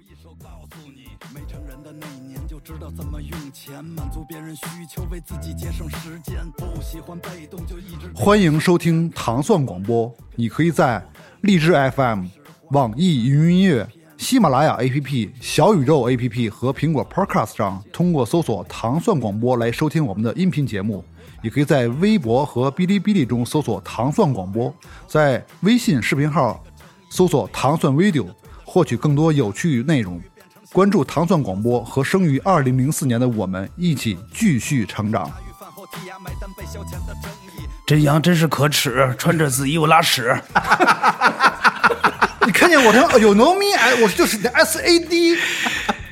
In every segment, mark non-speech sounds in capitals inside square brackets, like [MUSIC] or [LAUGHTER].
一手告诉你没成人的那一年就知道怎么用钱，满足别人需求，为自己节省时间。不喜欢被动，就一直欢迎收听糖蒜广播，你可以在荔枝 FM、网易云音乐、喜马拉雅 APP、小宇宙 APP 和苹果 Podcast 上通过搜索“糖蒜广播”来收听我们的音频节目。也可以在微博和哔哩哔哩中搜索“糖蒜广播”，在微信视频号搜索“糖蒜 video”，获取更多有趣内容。关注糖蒜广播和生于二零零四年的我们一起继续成长。真阳真是可耻，穿着紫衣服拉屎。[LAUGHS] 你看见我的有 no me，哎，我就是你的 S A D，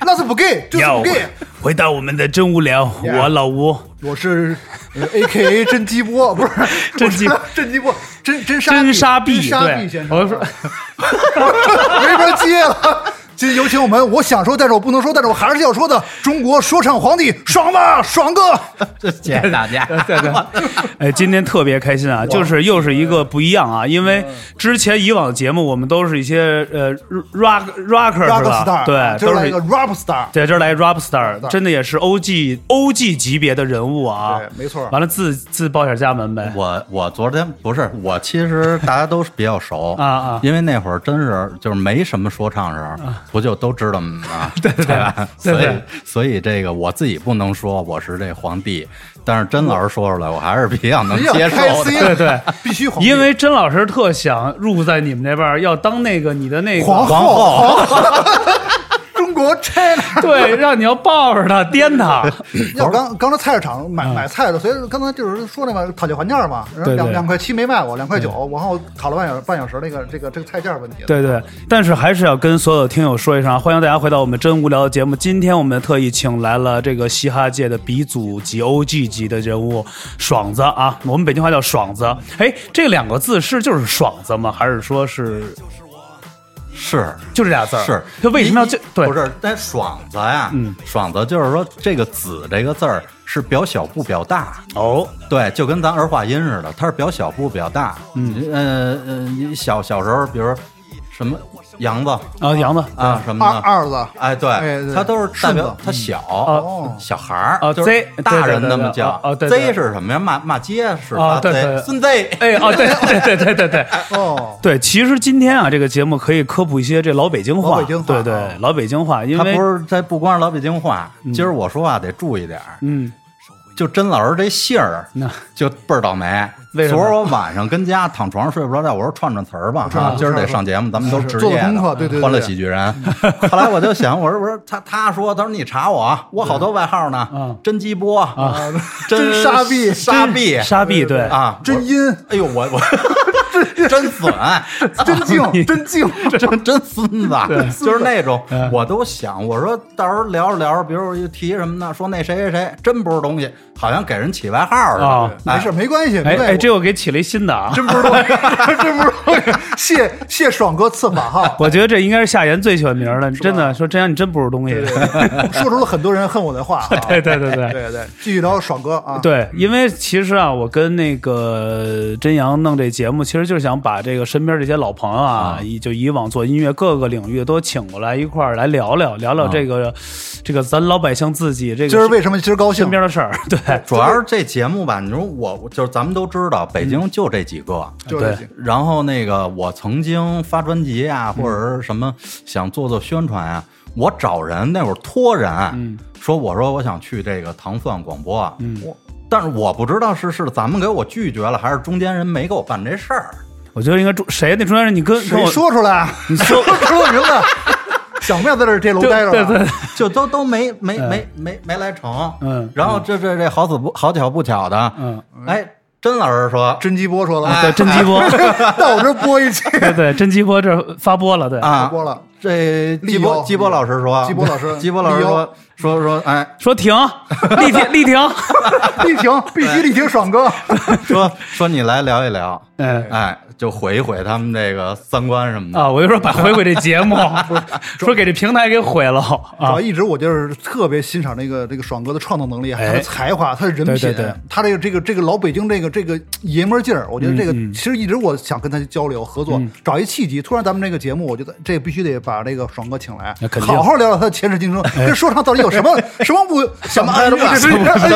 那是不给，就是要不给。回到我们的真无聊，我老吴我是、呃、A K A 真鸡波，不是真鸡真鸡波，真真沙真沙逼，币，真沙对币先，生，我说 [LAUGHS] 没法接了。今天有请我们，我想说，但是我不能说，但是我还是要说的中国说唱皇帝爽吧爽哥。谢谢大家。[LAUGHS] 对对，[LAUGHS] 哎，今天特别开心啊，就是又是一个不一样啊，因为之前以往的节目我们都是一些呃 rock rocker 是 Rock 吧 star，？对，都是这来一个 rap star，对，这儿来 rap star，真的也是 OG OG 级别的人物啊，对没错完了自自报一下家门呗，我我昨天不是我，其实大家都是比较熟啊啊因为那会儿真是就是没什么说唱时候，不就都知道吗？[LAUGHS] 啊，对对吧？对对所以所以这个我自己不能说我是这皇帝，但是甄老师说出来，我还是比较能接受，的。对对，必须皇帝，因为甄老师特想入在你们那边，要当那个你的那个皇皇后，后，[LAUGHS] [LAUGHS] 中国 China。[LAUGHS] 对，让你要抱着他颠他，[COUGHS] 要刚刚才菜市场买买菜的，所以刚才就是说那个讨价还价嘛，两两块七没卖我，两块九，然后讨了半小半小时那个这个这个菜价问题。对对，但是还是要跟所有听友说一声啊，欢迎大家回到我们真无聊的节目。今天我们特意请来了这个嘻哈界的鼻祖级 OG 级的人物爽子啊，我们北京话叫爽子。哎，这两个字是就是爽子吗？还是说是是就这俩字儿？是，他为什么要这对？不是，但爽子呀，嗯爽子就是说这个“子”这个字儿是表小不表大。哦，对，就跟咱儿化音似的，它是表小不表大。嗯，呃呃，你小小时候，比如什么杨子。啊，杨子。啊什么二的，二子，哎，对，他都是代表顺子它小，哦。小孩儿啊就是 Z，大人那么叫。哦对对 Z 是什么呀？骂骂街是哦发对。孙 Z。哎哦，对对对对对对。[LAUGHS] 哦，对，其实今天啊，这个节目可以科普一些这老北京话，老北京话对对哦，老北京话，因为他不是在不光是老北京话，今儿我说话得注意点儿。嗯，就甄老师这姓儿，就倍儿倒霉。昨儿我晚上跟家躺床上睡不着觉，我说串串词儿吧，啊，今儿得上节目，咱们都职做业的，欢乐喜剧人。[LAUGHS] 后来我就想，我说我说他他说他说你查我，我好多外号呢嗯，真鸡波啊，真沙币沙币。沙币对。啊，真阴，我哎呦我我 [LAUGHS] 真损，[LAUGHS] 真静，[LAUGHS] 真静，真真孙子，就是那种嗯，我都想，我说到时候聊着聊着，比如一提什么呢，说那谁谁谁真不是东西，好像给人起外号似啊的。没事，没关系，哎哎，没关系这我给起了一新的啊，真不是东西，真不是东西。谢谢爽哥赐法号，我觉得这应该是夏言最喜欢名儿了，真的说真阳你真不是东西。说出了很多人恨我的话啊。对对对对对对，继续聊爽哥啊。对，因为其实啊，我跟那个真阳弄这节目，其实就是想把这个身边这些老朋友啊，以就以往做音乐各个领域都请过来一块儿来聊聊，聊聊这个这个咱老百姓自己这个今儿为什么今儿高兴身？边的事儿。[LAUGHS] 对，主要是这节目吧，你说我就是咱们都知道，北京就这几个。对就这些然后那个我曾经发专辑啊，或者是什么想做做宣传啊，我找人那会儿托人，嗯说我说我想去这个糖蒜广播，啊嗯，但是我不知道是是咱们给我拒绝了，还是中间人没给我办这事儿。我觉得应该中谁？那中间人，你跟跟谁我说出来？你说出我名字，想不想在这这楼待着？对对，就都都没没没没没来成，嗯。然后这这这好死不好巧不巧的，嗯，哎，甄老师说。甄姬波说了，对甄姬波，到我这儿播一期，对对甄姬波这发播了，对，发，播了。这季波季波老师说，季波老师 [LAUGHS] 季波老师说说说，哎，说停，立停立停，立停，[LAUGHS] 必须立停爽哥。[LAUGHS] 说说你来聊一聊，哎哎，就毁一毁他们这个三观什么的啊，我就说把毁毁这节目，说给这平台给毁了主啊要，一直我就是特别欣赏那个这个爽哥的创作能力，还有他的哎才华，他的人品对对对，他这个这个这个老北京这个这个爷们劲儿，我觉得这个其实一直我想跟他交流合作，找一契机。突然咱们这个节目，我觉得这必须得把把这个爽哥请来好好聊聊他的前世今生，跟说唱到底有什么 [LAUGHS] 什么不什么恩 [LAUGHS] 怨什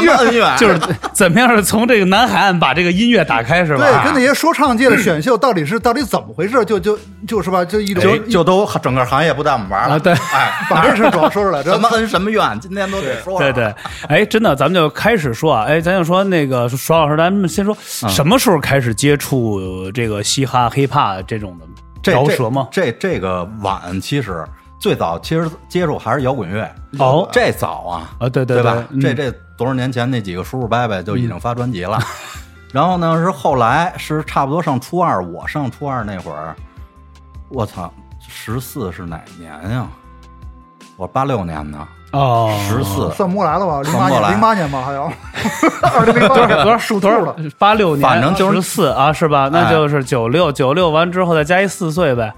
么恩怨？[LAUGHS] 就是怎么样是从这个南海岸把这个音乐打开是吧？对，跟那些说唱界的选秀到底是到底怎么回事？就就就是吧，就一种就就都整个行业不带我们玩了。啊对哎，把这事主要说出来，这什么恩什么怨，今天都得说。对对，哎，真的，咱们就开始说啊，哎，咱就说那个爽老师，咱们先说嗯什么时候开始接触这个嘻哈、hiphop 这种的这饶舌吗？这这这个晚，其实最早其实接触还是摇滚乐。哦这早啊啊对对对吧？嗯这这多少年前那几个叔叔伯伯就已经发专辑了。然后呢，是后来是差不多上初二，我上初二那会儿，我操，十四是哪年呀？我八六年的，哦，十四。算不过来了吧？零八年，零八年吧，还有 [LAUGHS] 二零零八年多少数多少了。？八六年，反正就是十四啊，是吧？那哎就是九六，九六完之后再加一四岁呗，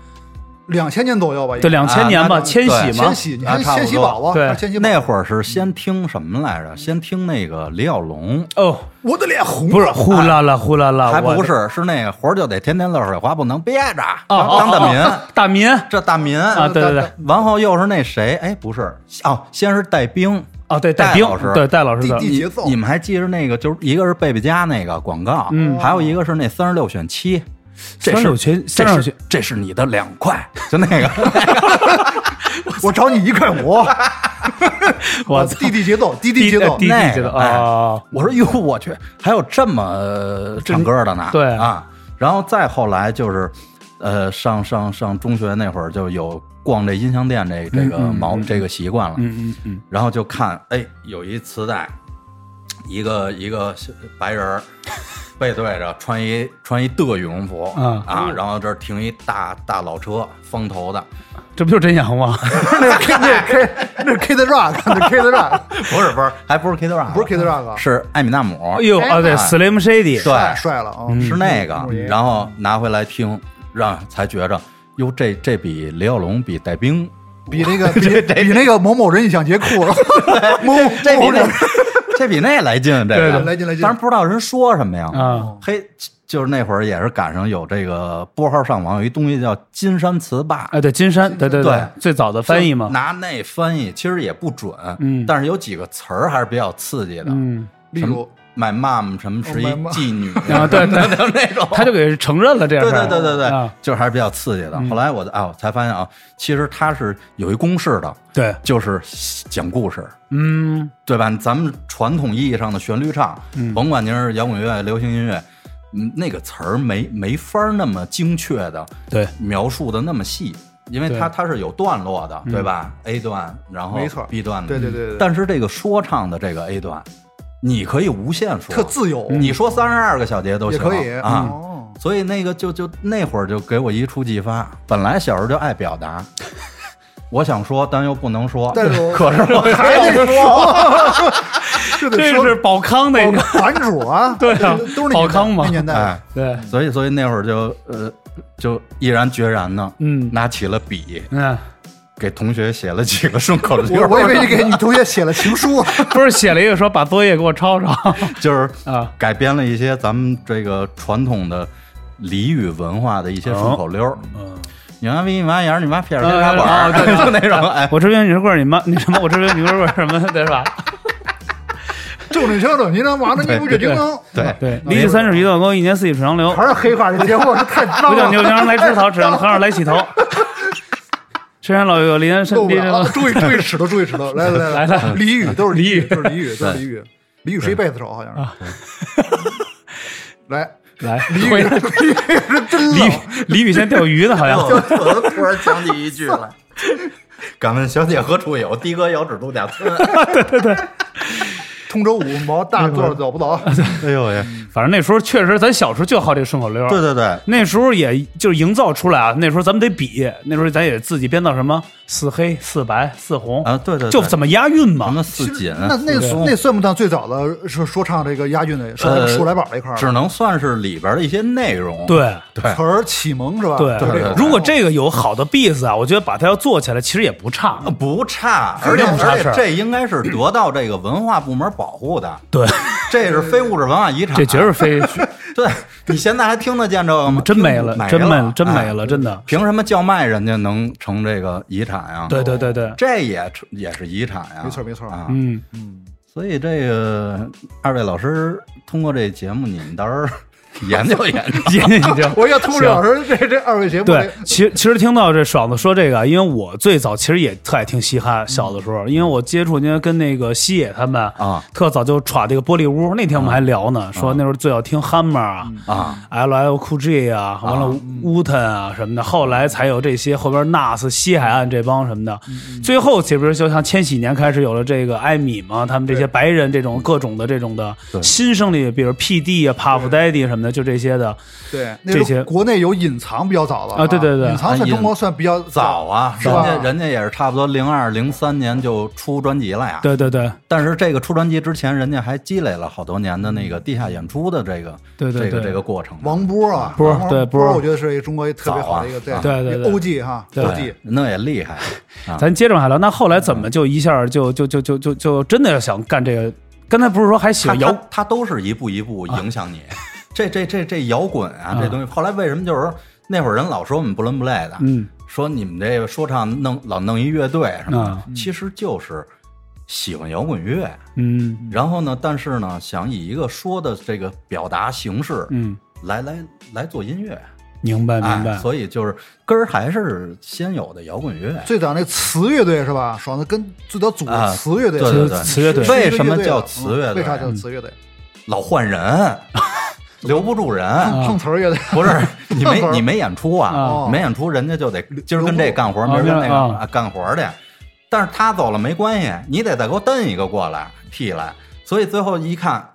两千年左右吧，应对，两千年吧，千禧嘛。千，禧，你看啊差不多。千禧宝宝，对。千禧那会儿是先听什么来着？先听那个李小龙，哦，我的脸红，不是呼啦啦呼啦啦，还不是，是那个活儿就得天天乐水花，不能憋着。哦当大民，大民。这大民。啊对对对，完后又是那谁？哎，不是。哦，先是戴兵。哦，对，兵戴老师，对，戴老师的。节奏。你们还记着那个？就是一个是贝贝家那个广告，嗯。还有一个是那三十六选七，这是这是这是你的两块，就那个，[LAUGHS] 我找你一块五，[LAUGHS] 我操地地节奏，滴滴节奏滴滴节奏啊，我说哟，我去，还有这么唱歌的呢？对啊，然后再后来就是，呃，上上上中学那会儿就有逛这音像店这这个毛嗯这个习惯了，嗯嗯嗯，然后就看，哎，有一磁带，一个一个小白人儿 [LAUGHS] 背对着，穿一穿一的羽绒服啊。啊，然后这儿停一大大老车，方头的，这不就是真阳吗？[LAUGHS] 那是 K 那是 K 那是 Kid Rock，那是 Kid Rock，[LAUGHS] 不是不是，还不是 Kid Rock，不是 Kid Rock，是艾米纳姆，哎呦啊，对哎，Slim Shady，对。帅了啊！是那个嗯，然后拿回来听，让才觉着，哟，这这比李小龙比戴兵，比那个比比那个某某人印象节酷了，某某人这比那来劲，这个来劲来劲。但是不知道人说什么呀，啊，嘿，就是那会儿也是赶上有这个拨号上网，有一东西叫金山词霸，哎，对，金山，对对对最早的翻译嘛，拿那翻译其实也不准，嗯。但是有几个词儿还是比较刺激的，嗯，例如 my mom 什么是一 Oh, 妓女啊对对那种，他就给承认了这样对对对对对，就是还是比较刺激的。后来我啊，我才发现啊，其实它是有一公式的，对，就是讲故事，嗯，对吧？咱们传统意义上的旋律唱，嗯甭管您是摇滚乐、流行音乐，嗯，那个词儿没没法儿那么精确的对，描述的那么细，因为它它是有段落的，对吧？A 段，然后没错 B 段的，对对对对对。但是这个说唱的这个 A 段，你可以无限说，特自由，你说三十二个小节都行。可以。啊。哦。所以那个就就那会儿就给我一触即发，本来小时候就爱表达，[LAUGHS] 我想说，但又不能说，但是 [LAUGHS] 可是我还得说，这得说。这是宝康那个，版主啊，[LAUGHS] 对啊都是宝康嘛。那年代。哎，对，所以所以那会儿就呃就毅然决然的，嗯。拿起了笔，嗯，给同学写了几个顺口溜儿，我我以为你给你同学写了情书，[LAUGHS] 不是写了一个说把作业给我抄抄 [LAUGHS] 就是啊，改编了一些咱们这个传统的俚语文化的一些顺口溜儿。嗯，你妈逼你妈眼儿，你妈撇着呃天茶馆儿，啊对就那种哎，我这边你是棍儿，你妈你什么？我这边你是棍儿什么？对是吧？正经相正，你能完了你不觉精能？对对，离地三尺一段沟，一年四季水长流。还是黑话，这节目是太脏不叫牛，羊来吃草，只让和尚来洗头。深山老友，离人受身离人不了啊！注意注意尺度，注意尺度，来来来来，俚语都是俚语都是俚语，都是俚语。俚语是一辈子手，好像是。来，来，俚回语俚语是真李冷宇，李宇先钓鱼呢，好像。我都突然想起一句来。[LAUGHS] 敢问小姐何处有？的哥遥指度假村。[LAUGHS] 通州五毛大座走不走？哎呦喂！反正那时候确实，咱小时候就好这顺口溜。对对对，那时候也就是营造出来啊。那时候咱们得比，那时候咱也自己编造什么四黑、四白、四红啊对对对就怎么押韵嘛什。么四锦？那那那算不算最早的说说唱这个押韵的说呃数来宝这块儿？只能算是里边的一些内容。对对词儿启蒙是吧？对对对对如果这个有好的 beats 啊，我觉得把它要做起来，其实也不差。呃不差，而且这应该是得到这个文化部门保护的，对，[LAUGHS] 这是非物质文化遗产。这绝是非 [LAUGHS] 对你现在还听得见这个吗？真没了，没真没了，哎真没了，真的。凭什么叫卖人家能成这个遗产呀？对对对对，这也也是遗产呀，没错没错啊。嗯嗯，所以这个二位老师通过这节目，你们到时候 [LAUGHS] 研究研究。[LAUGHS] 研究研究。[LAUGHS] 我要通过老师这这二位节目对，其实其实听到这爽子说这个，因为我最早其实也特爱听嘻哈，小的时候，因为我接触，因为跟那个西野他们啊，特早就耍这个玻璃屋。那天我们还聊呢，说那时候最早听 Hammer 啊。啊，L L Cool J 啊，完了乌腾啊什么的，后来才有这些后边 Nas 西海岸这帮什么的，最后其实就像千禧年开始有了这个艾米嘛，他们这些白人这种各种的这种的对。新生力，比如 P D 啊、Puff Daddy 什么的，就这些的，对，那这些国内有隐藏比较早的啊对对对隐藏在中国算比较早啊，是吧人家人家也是差不多零二零三年就出专辑了呀。对对对但是这个出专辑之前，人家还积累了好多年的那个地下演出的这个对对对这个这个过程。王波啊，波对波波，我觉得是一个中国一个特别好的一个对对对 OG 哈 OG，那也厉害啊！咱接着往下聊。那后来怎么就一下就就就就就就真的要想干这个？刚才不是说还喜他欢摇他他都是一步一步影响你。[LAUGHS] 这这这这摇滚啊，这东西，后来为什么就是说那会儿人老说我们不伦不类的，嗯说你们这个说唱弄老弄一乐队什么其实就是喜欢摇滚乐。嗯然后呢，但是呢，想以一个说的这个表达形式嗯，来来来做音乐，明白明白哎，。所以就是根儿还是先有的摇滚乐。最早那词乐队是吧？爽的跟最早组的啊词乐队，对对对词乐队为什么叫词乐队嗯为啥叫词乐队？老换人，[LAUGHS] 留不住人。碰瓷儿也得，[LAUGHS] 不是 [LAUGHS] 你没你没演出啊哦，没演出，人家就得今儿跟这干活，明哦儿跟那个干活去。但是他走了没关系，你得再给我蹬一个过来替来。所以最后一看，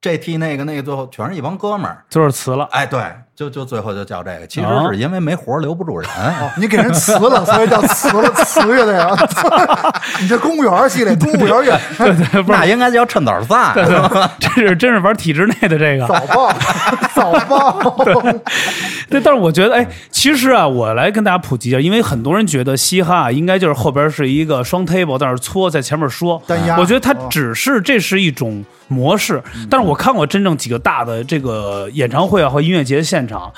这替那个那个，最后全是一帮哥们儿。就是辞了。哎，对，就就最后就叫这个，其实啊是因为没活留不住人。哦，你给人辞了，所以叫辞了辞乐队啊！[LAUGHS] 你这公务员系列，公务员乐 [LAUGHS] 对对，那应该叫趁早散。[LAUGHS] 这是真是玩体制内的这个。早报，早报，对，但是我觉得，哎，其实啊，我来跟大家普及一下，因为很多人觉得嘻哈啊应该就是后边是一个双 table，在那搓，在前面说。单压我觉得它哦只是这是一种模式，但是我看过真正几个大的这个演唱会啊或音乐节现现场。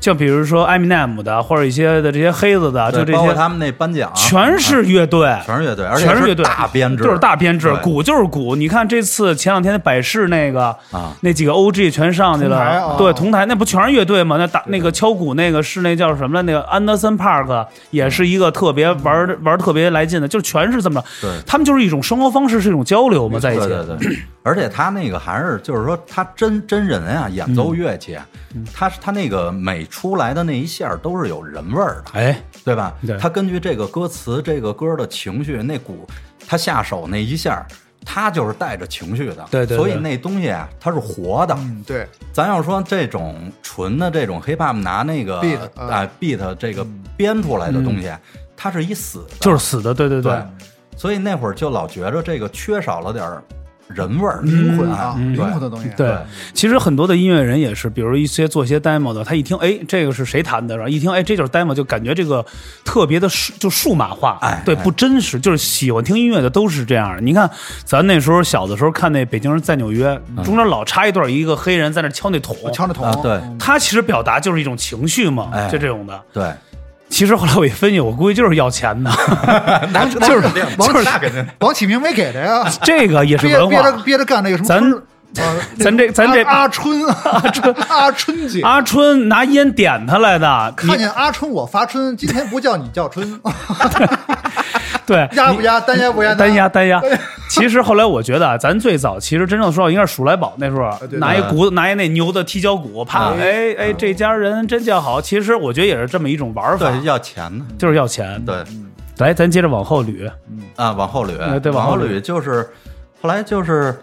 像比如说 Eminem 的，或者一些的这些黑子的，就这些。包括他们那颁奖，全是乐队，全是乐队，而且全是乐队，大编制，就是大编制，对鼓就是鼓。你看这次前两天的百事那个啊那几个 OG 全上去同台了，啊对，同台那不全是乐队吗？那打那个敲鼓那个是那叫什么来？那个 Anderson Park 也是一个特别玩玩特别来劲的，就全是这么着。对他们就是一种生活方式，是一种交流嘛，在一起。对对对，[CLEARS THROAT] 而且他那个还是就是说，他真真人啊，演奏乐器，啊嗯他他那个每出来的那一下都是有人味儿的，哎，对吧？对。他根据这个歌词、这个歌的情绪，那鼓他下手那一下。他就是带着情绪的，对对对。所以那东西啊，它是活的。嗯，对，咱要说这种纯的这种 hiphop 拿那个 Beat，嗯。啊 beat 这个编出来的东西，它是一死的，就是死的，对对。对，所以那会儿就老觉着这个缺少了点儿人味儿、灵魂啊，嗯灵魂的东西，对，其实很多的音乐人也是，比如一些做一些 demo 的，他一听，哎，这个是谁弹的？然后一听，哎，这就是 demo，就感觉这个特别的数，就数码化，对，哎对不真实。就是喜欢听音乐的都是这样的。你看，咱那时候小的时候看那《北京人在纽约》，中间老插一段一个黑人在那敲那桶，敲那桶啊，对他其实表达就是一种情绪嘛，哎就这种的。对，其实后来我一分析，我估计就是要钱的，[LAUGHS] 那就是王那肯定王启明没给的呀，这个也是文化。憋着。憋着干那个什么咱这咱这阿阿春阿春阿春姐，阿春拿烟点他来的，看见阿春我发春，今天不叫你叫春，[LAUGHS] 对压不压单压不压单压单压。其实后来我觉得啊，咱最早其实真正说到应该是鼠来宝那时候拿一鼓拿一那牛的踢脚鼓，啪，哎哎，这家人真叫好。其实我觉得也是这么一种玩法对，要钱呢。就是要钱。对来，咱接着往后捋。啊，往后捋哎，对往往后捋捋就是后来就是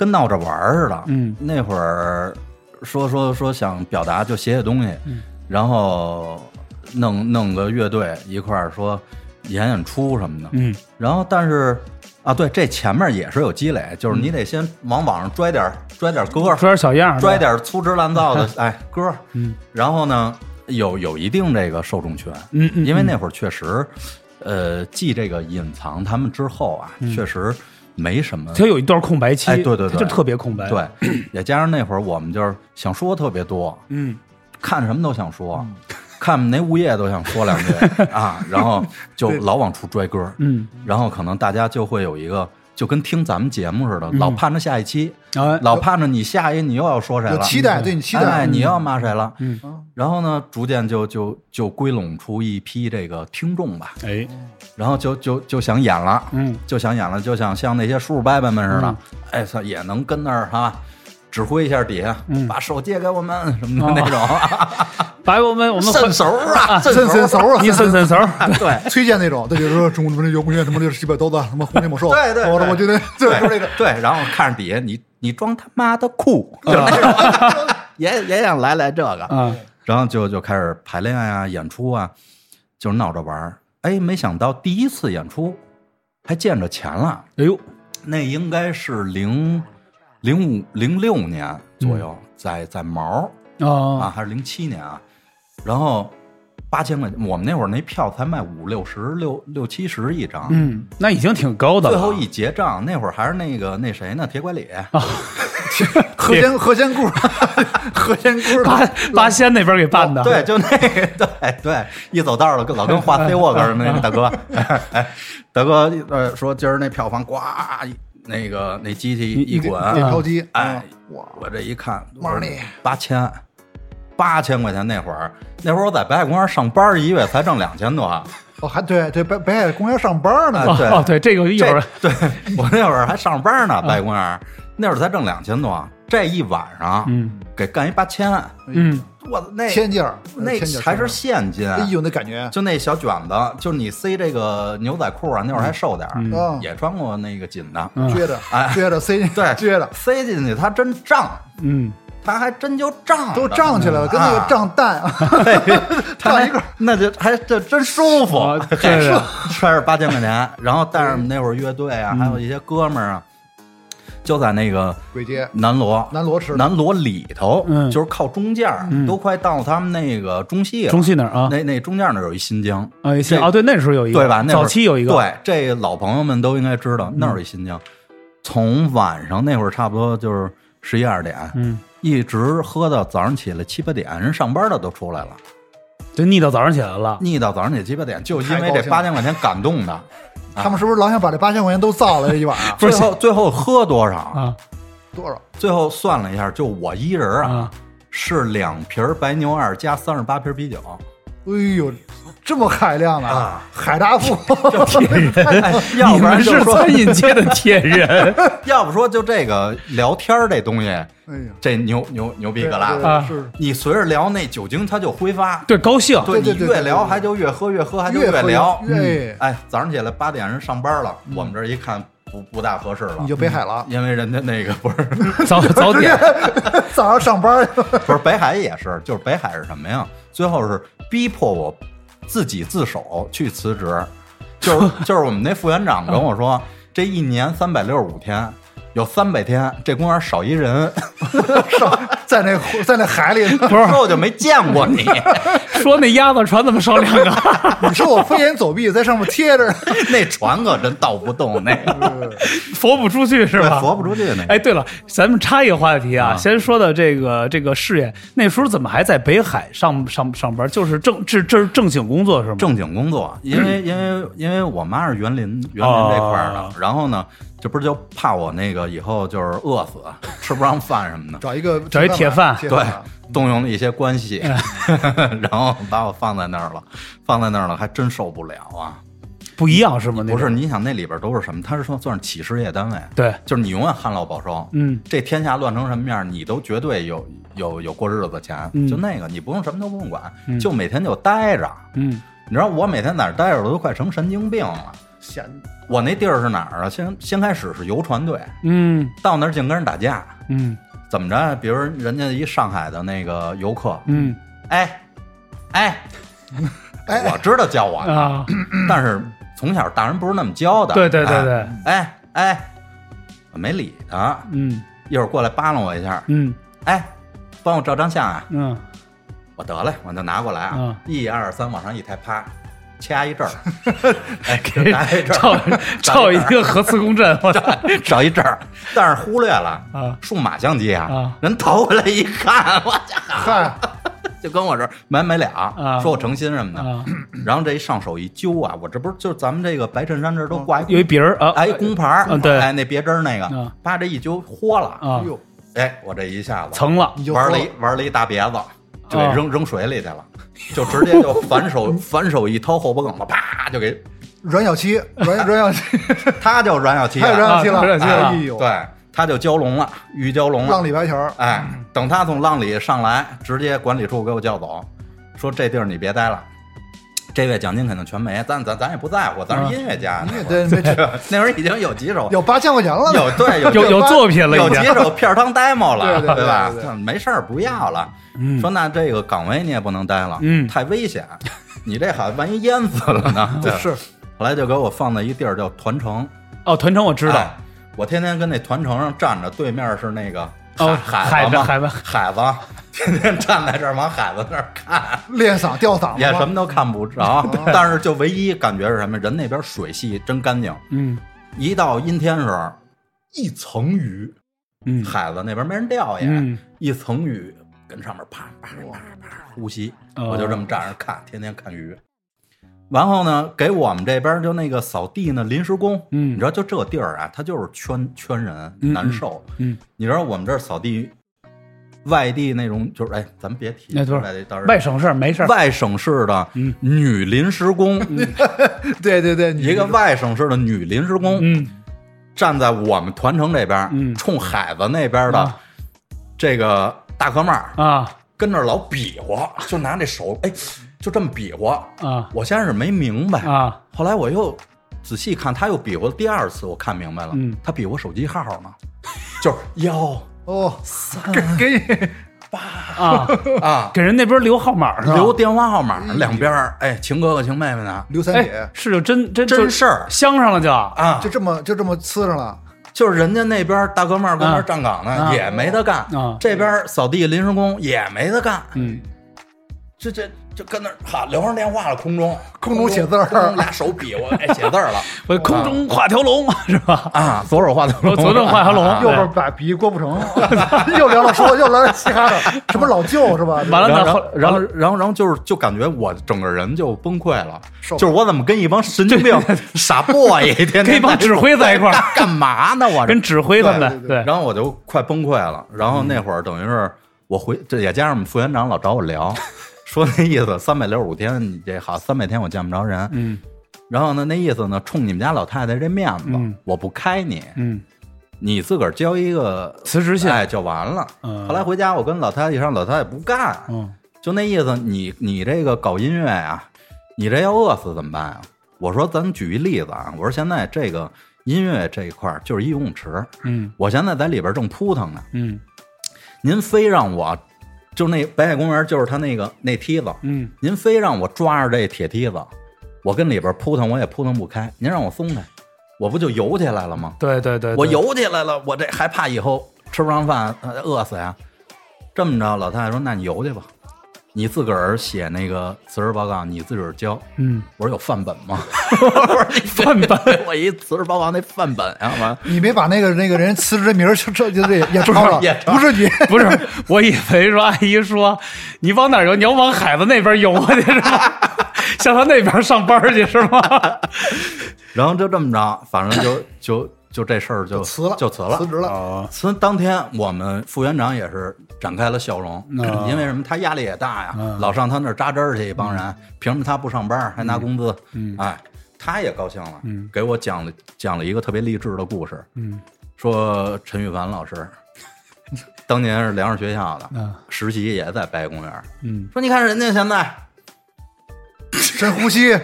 跟闹着玩似的。嗯，那会儿说说说想表达就写写东西，嗯。然后弄弄个乐队一块儿说演演出什么的。嗯，然后但是啊，对，这前面也是有积累，就是你得先往网上拽点儿拽点儿歌，拽点小样儿，拽点儿粗制滥造的 [LAUGHS] 哎歌，嗯，然后呢有有一定这个受众群，嗯嗯。因为那会儿确实，呃，继这个隐藏他们之后啊，嗯。确实没什么。他有一段空白期，哎对对对。它就特别空白。，对，[CLEARS THROAT] 也加上那会儿我们就是想说特别多，嗯，看什么都想说，[LAUGHS] 看那物业都想说两句 [LAUGHS] 啊，然后就老往出拽歌，嗯，然后可能大家就会有一个，就跟听咱们节目似的，老盼着下一期，哎，老盼着你下一你又要说谁了，有期待，对你期哎，待，你又要骂谁了，嗯，然后呢，逐渐就就就归拢出一批这个听众吧，哎，然后就就就想演了，嗯，就想演了，就想像那些叔叔伯伯们似的，哎操，也能跟那儿哈。指挥一下底下，嗯。把手借给我们什么的那种，[LAUGHS] 把我们我们 [LAUGHS] 伸手啊，伸伸手啊，[LAUGHS] 你伸伸手，对，推荐那种，他就说中国什么摇滚乐什么六七百刀子，什么红天猛兽，对对对。我我觉得对，就是这个，对，然后看着底下你你装他妈的酷，就那种，也也想来来这个，啊，然后就就开始排练啊、演出啊，就是闹着玩儿。哎，没想到第一次演出还见着钱了，哎呦，那应该是零零五零六年左右，在在毛啊，啊，还是零七年啊，然后八千块钱，我们那会儿那票才卖五六十、六六七十一张。嗯，那已经挺高的了。最后一结账，那会儿还是那个那谁呢？铁拐李。啊，[LAUGHS] 何仙何仙姑，何仙姑 [LAUGHS] 八八仙那边给办的，对，就那个，[LAUGHS] 对对，一走道了，老跟画 C 沃克似的那个大哥，哎，大哥呃说今儿那票房呱，那个那机器一滚，点钞机，哎，我，我这一看 Money 八千，八千块钱那会儿，那会儿我在北海公园上班，一月才挣两千多。哦，还对对，北北海公园上班呢，哦对哦，对，这个一会儿对我那会儿还上班呢，北海公园那会儿才挣两千多，这一晚上嗯。给干一八千，嗯，我那千件儿，那还是现金，哎呦，那感觉，就那小卷子，就你塞这个牛仔裤啊，那会儿还瘦点儿，也穿过那个紧的，嗯。撅着 [LAUGHS] 哎。撅着塞进，对，撅着。塞进去，它真胀，嗯，它还真就胀，都胀起来了，跟那个啊。胀蛋，[LAUGHS] 它还那就还这真舒服。啊，对。[LAUGHS] 对揣着八千块钱，然后带着我们那会儿乐队啊，还有一些哥们儿啊，就在那个鬼街。南锣。南锣吃，南锣里头，嗯。就是靠中间儿，都快到他们那个中戏了。中戏那儿啊，那那中间那儿有一新疆，啊，一些这啊，对，那时候有一个，对吧？那会儿早期有一个，，对，这老朋友们都应该知道，那儿有一新疆。从晚上那会儿差不多就是十一二点，嗯，一直喝到早上起来七八点，人上班的都出来了，就腻到早上起来了，腻到早上起来七八点，就因为这太高兴了。八千块钱感动的。他们是不是老想把这八千块钱都造了这一晚上？[LAUGHS] 最后最后喝多少？啊多少？最后算了一下，就我一人啊，啊，是两瓶白牛二加三十八瓶啤酒。哎呦，这么海量啊！海大富，铁人，[LAUGHS] 哎要不然就是说餐，饮界的铁人 [LAUGHS] 要不说就这个聊天儿这东西，哎呀，这牛牛牛逼个拉的。啊是你随着聊，那酒精它就挥发。对，高兴，对你越聊还就越喝，越喝还就越聊。越哎，早上起来八点人上班了，我们这儿一看不不大合适了你，就北海了，因为人家那个不是早 [LAUGHS] 早点，早上上班不是北海也是，就是北海是什么呀？最后是逼迫我自己自首去辞职，就是 [LAUGHS] 就是我们那副园长跟我说，这一年三百六十五天。有三百天，这公园少一人，[LAUGHS] 上在那在那海里，不是说我就没见过你。[LAUGHS] 说那鸭子船怎么少两个？[LAUGHS] 你说我飞檐走壁在上面贴着，那船可真倒不动，那个佛不出去是吧？佛不出去那个。哎，对了，咱们插一个话题啊，啊先说的这个这个事业，那时候怎么还在北海上上上班？就是正这这是正经工作是吗？正经工作，因为因为因为我妈是园林园林这块儿的，哦然后呢，这不是就怕我那个以后就是饿死，[LAUGHS] 吃不上饭什么的，找一个找一铁饭对，动用了一些关系，[LAUGHS] 然后把我放在那儿了，放在那儿了，还真受不了啊！不一样是吗？那不是，你想那里边都是什么？他是说算是企事业单位，对，就是你永远旱涝保收，嗯，这天下乱成什么样，你都绝对有有有过日子钱，嗯就那个你不用什么都不用管，嗯就每天就待着。嗯你知道我每天在那儿待着，我都快成神经病了。闲我那地儿是哪儿啊？先先开始是游船队，嗯。到那儿净跟人打架，嗯。怎么着？比如人家一上海的那个游客，嗯。哎哎，哎。我知道教我呢，啊，[CLEARS THROAT] 但是从小大人不是那么教的。对对对哎对，哎哎，我没理他，嗯。一会儿过来扒拉我一下，嗯。哎，帮我照张相啊！嗯。我得嘞，我就拿过来啊。嗯，一二三往上一抬，啪，掐一阵儿，[LAUGHS] 哎，给拿一阵照儿，[LAUGHS] 照一个核磁共振，我操！[LAUGHS] 找一阵儿，但是忽略了啊数码相机啊啊，人投回来一看，我家嗨，就跟我这儿没没俩啊，说我诚心什么的，啊，然后这一上手一揪啊，我这不是就是咱们这个白衬衫这都挂有一别儿啊，哎一工牌儿嗯对哎那别针儿那个啊，把这一揪豁了，啊哎呦，哎，我这一下子成了玩了一玩了一大别子，就给啊扔扔水里去了，就直接就反手 [LAUGHS] 反手一掏后脖梗子，啪就给阮小七，阮阮小七，他叫阮小七太了，软小七了，阮小七了哎呦，对，他就蛟龙了，鱼蛟龙了浪。里白条，哎，等他从浪里上来，直接管理处给我叫走，说这地儿你别待了，这月奖金肯定全没，咱咱咱也不在乎，咱是音乐家，你对对 [LAUGHS] 那会儿已经有几首有八千块钱了，有对有有有作品了，有几首片儿汤 demo 了，对对对吧？没事儿，不要了。嗯说那这个岗位你也不能待了，嗯太危险，你这好万一淹死了呢？[LAUGHS] 对是后来就给我放在一地儿叫团城，哦，团城我知道哎，我天天跟那团城上站着，对面是那个哦海子海子海子海子，[LAUGHS] 天天站在这儿往海子那儿看，练嗓吊嗓子，也什么都看不着。[LAUGHS] 但是就唯一感觉是什么？人那边水系真干净，嗯。一到阴天时候，一层雨，嗯。海子那边没人钓也，嗯。一层雨跟上面啪啪啪啪呼吸，哦。我就这么站着看，天天看鱼。然后呢，给我们这边就那个扫地呢，临时工，嗯。你知道就这地儿啊，他就是圈圈人，嗯难受。嗯，你知道我们这儿扫地，外地那种就是哎，咱们别提，那都是外省市没事儿。外省市的嗯。女临时工，对对 [LAUGHS] 对，你一个外省市的女临时工，嗯。站在我们团城这边，嗯。冲海子那边的啊。这个大哥们儿，啊。跟那儿老比划，就拿那手，哎，就这么比划。啊。我先是没明白，啊。后来我又仔细看，他又比划第二次，我看明白了，嗯。他比划手机号呢，[LAUGHS] 就是幺哦，给 [LAUGHS] 给。你 [LAUGHS] 啊！啊，给人那边留号码是吧？留电话号码，两边儿，哎，亲哥哥情妹妹呢，哎刘三姐，，是就真真真事儿。相上了就。啊。就，这么就这么呲上了，就是人家那边大哥们儿跟那儿站岗呢，啊。也没得干，啊。这边扫地临时工也没得干，嗯。这这就跟那儿哈聊上电话了，空中。空中写字儿。空中俩手比划，哎，写字儿了。[LAUGHS] 我空中画条龙是吧？啊，左手画条龙，[LAUGHS] 左手画条龙啊右边把比郭富城，又聊了说又聊到嘻哈的，什么老舅是吧？完了然后，然后，然后，然后就是，就感觉我整个人就崩溃了，就是我怎么跟一帮神经病、[LAUGHS] 傻 boy 天天跟一帮指挥在一块儿。干干嘛呢？我跟指挥他们。对然后我就快崩溃了。然后那会儿等于是我回，这也加上我们副园长老找我聊，说那意思三百六十五天，你这好三百天我见不着人。嗯。然后呢，那意思呢，冲你们家老太太这面子，嗯。我不开你，嗯。你自个儿交一个辞职信哎就完了。嗯。后来回家，我跟老太太一商量，老太太不干，嗯。就那意思，你你这个搞音乐啊、你这要饿死怎么办啊？我说咱举一例子啊，我说现在这个音乐这一块就是一游泳池，嗯。我现在在里边正扑腾呢，嗯。您非让我就那北海公园就是他那个那梯子，嗯。您非让我抓着这铁梯子，我跟里边扑腾我也扑腾不开，您让我松开，我不就游起来了吗？对对对，我游起来了，我这还怕以后吃不上饭呃饿死呀？这么着，老太太说：“那你游去吧，你自个儿写那个辞职报告，你自个儿交。”嗯我说：“有范本吗？”我说：“你范本，我 [LAUGHS] 一辞职报告那范本啊，完你没把那个那个人辞职的名儿这这就这也抄了也，不是你，不是，我以为说阿姨说你往哪儿游？你要往海子那边游去是吧？[LAUGHS] 向他那边上班去是吗？然后就这么着，反正就就就这事儿就辞了，就辞了辞。职了。哦，辞当天，我们副园长也是展开了笑容，嗯因为什么？他压力也大呀，嗯老上他那儿扎针儿去，一帮人，凭什么他不上班还拿工资？嗯哎，他也高兴了，嗯给我讲了讲了一个特别励志的故事，嗯说陈羽凡老师当年是粮食学校的，嗯实习也在白公园，嗯，说你看人家现在，深呼吸，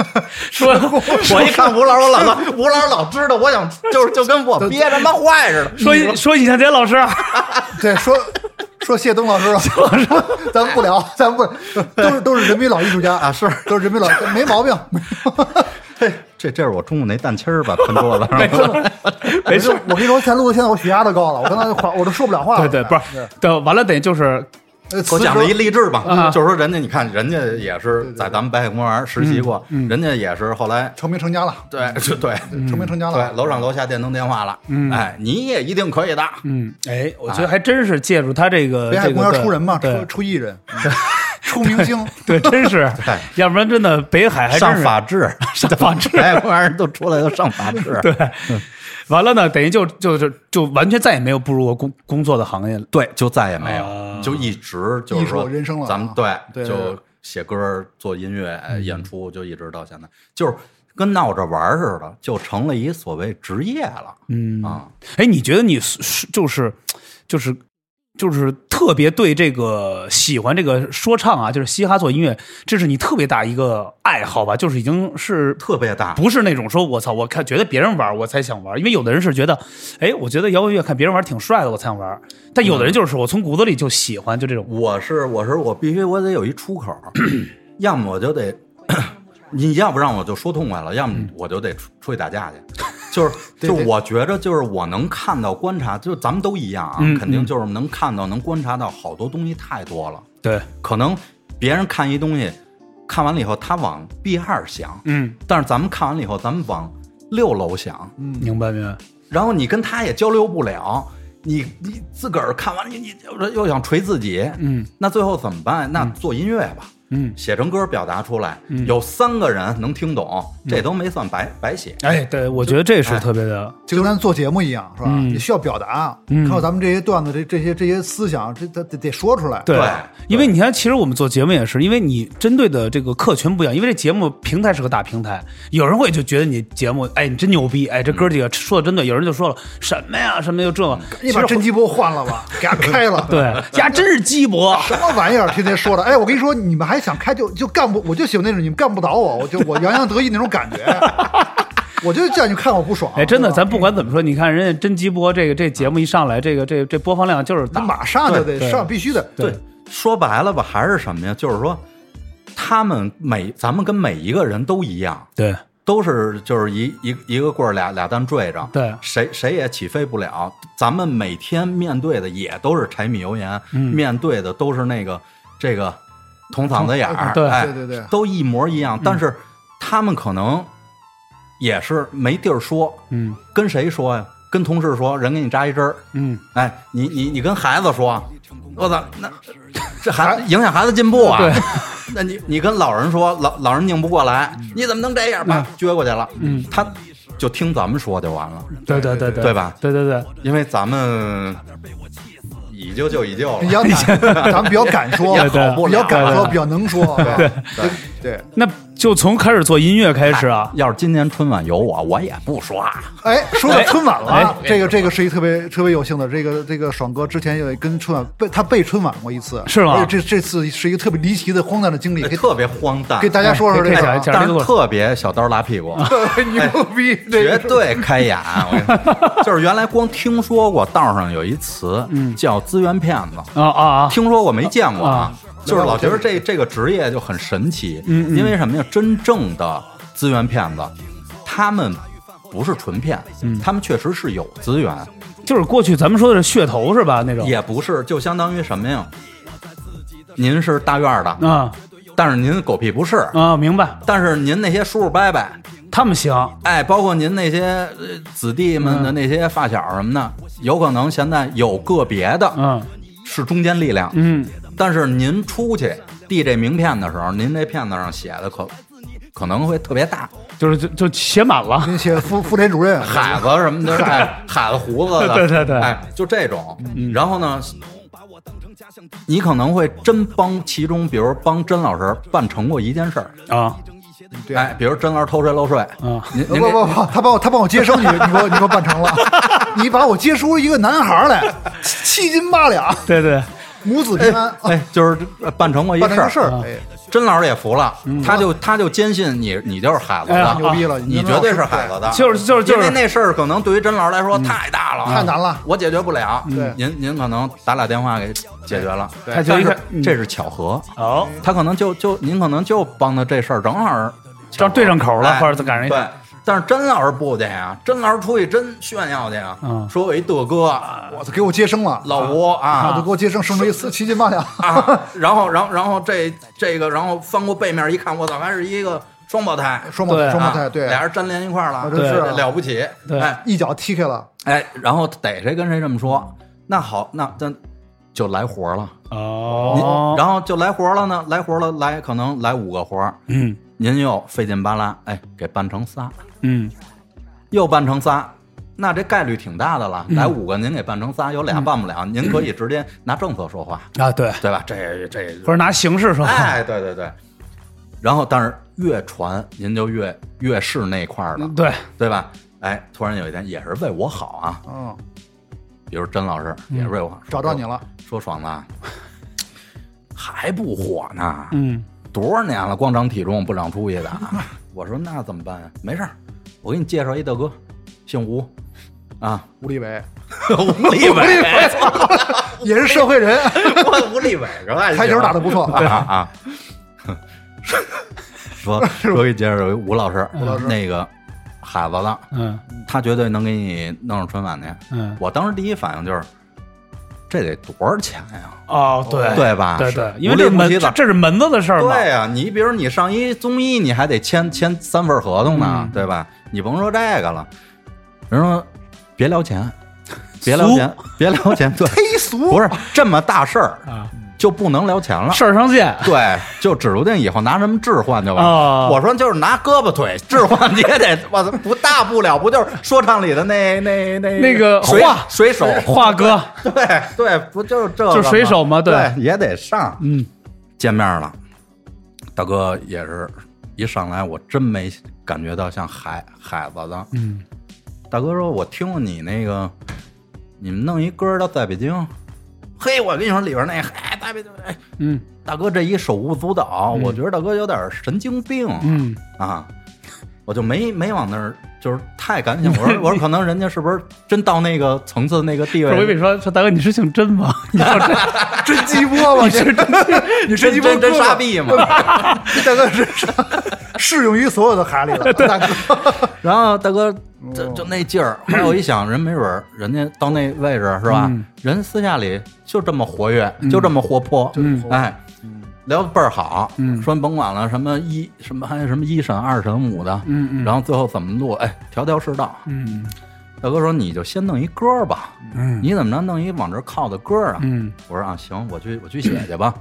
[LAUGHS] 说我一看吴老师，我老说 [LAUGHS] 吴老师老知道，我想就是就跟我憋着妈坏似的，[LAUGHS] 说说尹向杰老师，对，说说谢东老师，咱们不聊，咱们不都是都是人民老艺术家啊，是。都是人民老，没毛病。嘿，这这是我中午那蛋清儿吧，喷桌子上了。没事。我跟你说，现在录到现在我血压都高了，我刚才话我都说不了话了。对对，不是，等完了等于就是。呃我讲了一励志吧，啊就是说人家你看人家也是在咱们北海公园实习过，嗯人家也是后来成名成家了，对就对成名成家对了。楼上楼下电灯电话了，哎，你也一定可以的。嗯，哎，我觉得还真是借助他这个北海公园出人嘛，出出艺人，[LAUGHS] 出明星。[LAUGHS] 对，真是 [LAUGHS] 对，要不然真的北海还上法制，上法制北海公园都出来都上法制，对，完了呢，等于就就是就完全再也没有步入过工工作的行业了。对，就再也没有，啊。就一直就是说人生了啊。咱们对就写歌、做音乐、呃演出，就一直到现在，就是跟闹着玩似的，就成了一所谓职业了。嗯。啊，哎，你觉得你是就是就是就是特别对这个喜欢这个说唱啊，就是嘻哈做音乐，这是你特别大一个爱好吧？就是已经是特别大，不是那种说我操，我看觉得别人玩我才想玩，因为有的人是觉得，哎，我觉得摇滚乐看别人玩挺帅的，我才想玩。但有的人就是我从骨子里就喜欢，就这种。我是我是我必须我得有一出口，[CLEARS THROAT] 要么我就得，你要不让我就说痛快了，要么我就得出出去打架去。就是 [LAUGHS] 就对。我觉着就是我能看到观察，就咱们都一样啊，嗯肯定就是能看到能观察到好多东西太多了。对，可能别人看一东西，看完了以后他往 B 二想，嗯，但是咱们看完了以后，咱们往六楼想，嗯。明白明白。然后你跟他也交流不了，你你自个儿看完你你又又想锤自己，嗯，那最后怎么办？那做音乐吧，嗯，写成歌表达出来，有三个人能听懂，这都没算白白写。哎，对，我觉得这是特别的，就跟咱做节目一样，是吧？嗯你需要表达，嗯看咱们这些段子，这这些这些思想，这得得得说出来。对对，因为你看，其实我们做节目也是，因为你针对的这个客群不一样，因为这节目平台是个大平台，有人会就觉得你节目，哎，你真牛逼，哎，这哥几个说的真对，有人就说了什么呀，什么就这个，你把真机波换了吧，[LAUGHS] 给他 [LAUGHS] 开了。对，[LAUGHS] 呀，真是鸡脖，什么玩意儿？天天说的，哎，我跟你说，你们还想开就就干不，我就喜欢那种你们干不倒我，我就我洋洋得意那种感觉，[LAUGHS] 我就叫你看我不爽。哎，真的，咱不管怎么说，你看人家真鸡播这个这节目一上来，这个这这播放量就是大，马上就得上，必须的。对说白了吧，还是什么呀？就是说，他们每咱们跟每一个人都一样，对都是就是一一一个棍儿俩俩蛋坠着，对谁谁也起飞不了。咱们每天面对的也都是柴米油盐，嗯面对的都是那个这个铜嗓子眼儿，对对对都一模一样。但是他们可能也是没地儿说，嗯跟谁说呀？跟同事说，人给你扎一针儿，嗯，哎，你你你跟孩子说，我操，那这孩子影响孩子进步啊。对，[LAUGHS] 那你你跟老人说，老老人拧不过来，你怎么能这样？把撅过去了，嗯，他就听咱们说就完了，对对对对对吧？对对对，因为咱们已就就已就比了，较敢，咱们比较敢说，也好不比较。敢说，比较能说。对对。对，那就从开始做音乐开始啊，要是今年春晚有我，我也不刷。哎，说到春晚哎了，这个这个是一特别特别有幸的，这个这个爽哥之前也跟春晚被他被春晚过一次，是吗？这这次是一个特别离奇的荒诞的经历，特别荒诞。给，大家说说这哎个但是特别小刀拉屁股，[LAUGHS] 牛逼，这个。绝对开眼。我跟你说。[LAUGHS] 就是原来光听说过道上有一词叫资源骗子，啊啊啊，听说过没见过啊。啊？就是老觉得这这个职业就很神奇，嗯因为什么呀？真正的资源骗子，他们不是纯骗，他们确实是有资源，就是过去咱们说的是噱头是吧？那种。也不是就相当于什么呀？您是大院的，啊但是您狗屁不是，啊，明白，但是您那些叔叔伯伯，他们行，哎，包括您那些呃子弟们的那些发小什么的，有可能现在有个别的嗯。是中间力量，嗯，但是您出去递这名片的时候，您这片子上写的可可能会特别大，就是就就写满了，您写副副连主任，海子什么的，[LAUGHS] 哎，海子胡子的，[LAUGHS] 对对对。哎，就这种。然后呢，你可能会真帮其中，比如帮甄老师办成过一件事儿，啊。对。哎，比如甄老师偷税漏税，啊，不您您给不不，他帮我他帮我接生你，[LAUGHS] 你给我你给我办成了，你把我接出一个男孩来，七斤八两，对对，母子平安，哎，就是办成过一个事。儿，哎，甄老师也服了，他就他就坚信你你就是海子的，牛逼了，你绝对是海子的，就是就是就是。因为那事儿可能对于甄老师来说太大了，太难了。我解决不了。对。您您可能打俩电话给解决了，但是这是巧合，哦，他可能就就您可能就帮他这事儿正好正对上口了哎或者赶上一对，但是甄老师不去呀，甄老师出去真炫耀去呀。嗯。说我一德哥，我操，给我接生了，老吴啊，啊。都给我接生，生出一四七斤八两，啊，然后然后然后这这个，然后翻过背面一看，我操，还是一个双胞胎，双胞对胎，双胞胎，对，俩人粘连一块儿了，真是啊。了不起。对哎。一脚踢开了，哎，然后逮谁跟谁这么说，那好，那咱就来活了。哦，然后就来活了呢，来活了，来可能来五个活儿，嗯您又费劲巴拉，哎，给办成仨，嗯。又办成仨，那这概率挺大的了。来五个您给办成仨，有俩办不了，您可以直接拿政策说话，啊，对，对吧？这这或者拿形式说话，哎，对对对。然后，但是越传您就越越是那块儿的，对，对吧？哎，突然有一天也是为我好啊，嗯，比如甄老师也是为我好，找到你了，说爽子还不火呢，嗯多少年了，光长体重不长出息的。[LAUGHS] 我说那怎么办呀？没事儿，我给你介绍一大哥，姓吴，啊，吴立伟。[LAUGHS] 吴立伟，[LAUGHS] 也是社会人，我吴立伟是吧？台球打的不错，啊啊！说说给你介绍一吴老师，吴老师。那个海子了，嗯。他绝对能给你弄上春晚去。嗯，我当时第一反应就是，这得多少钱呀？哦，对对吧？对对，因为这门这这是门子的事儿嘛，对呀、你比如你上一综艺，你还得签签三份合同呢，嗯对吧？你甭说这个了，人说别聊钱，别聊钱，别聊钱，对，忒俗，不是这么大事儿啊，就不能聊钱了。事儿上见对，就指不定以后拿什么置换就完。啊我说就是拿胳膊腿置换，你也得，[LAUGHS] 我操，不大不了，不就是说唱里的那那那那个水画水手？华哥，对对，不就是这个就水手嘛对对也得上。嗯见面了，大哥也是一上来，我真没感觉到像海海子的。嗯大哥说：“我听过你那个，你们弄一歌叫在北京。”嘿，我跟你说里边那嗨大别，哎，嗯。大哥这一手舞足蹈，我觉得大哥有点神经病嗯，啊，我就没没往那儿，就是太感兴趣。我说 [LAUGHS] 我说可能人家是不是真到那个层次那个地位？我跟你说说大哥你是姓甄吗？[LAUGHS] 你说这 [LAUGHS] 真鸡波吗？你是真，你真鸡波真真哥傻逼吗！大哥是是适用于所有的海里的，大哥，然后大哥就就那劲儿，后来我一想，人没准儿人家到那位置是吧？嗯人私下里就这么活跃，就这么活泼，嗯哎，聊得倍儿好，嗯。说甭管了什么一什么还有什么一审二审五的，嗯嗯。然后最后怎么录，哎，条条是道。嗯。大哥说你就先弄一歌吧，嗯。你怎么着弄一往这靠的歌啊？嗯。我说啊行，我去我去写去吧。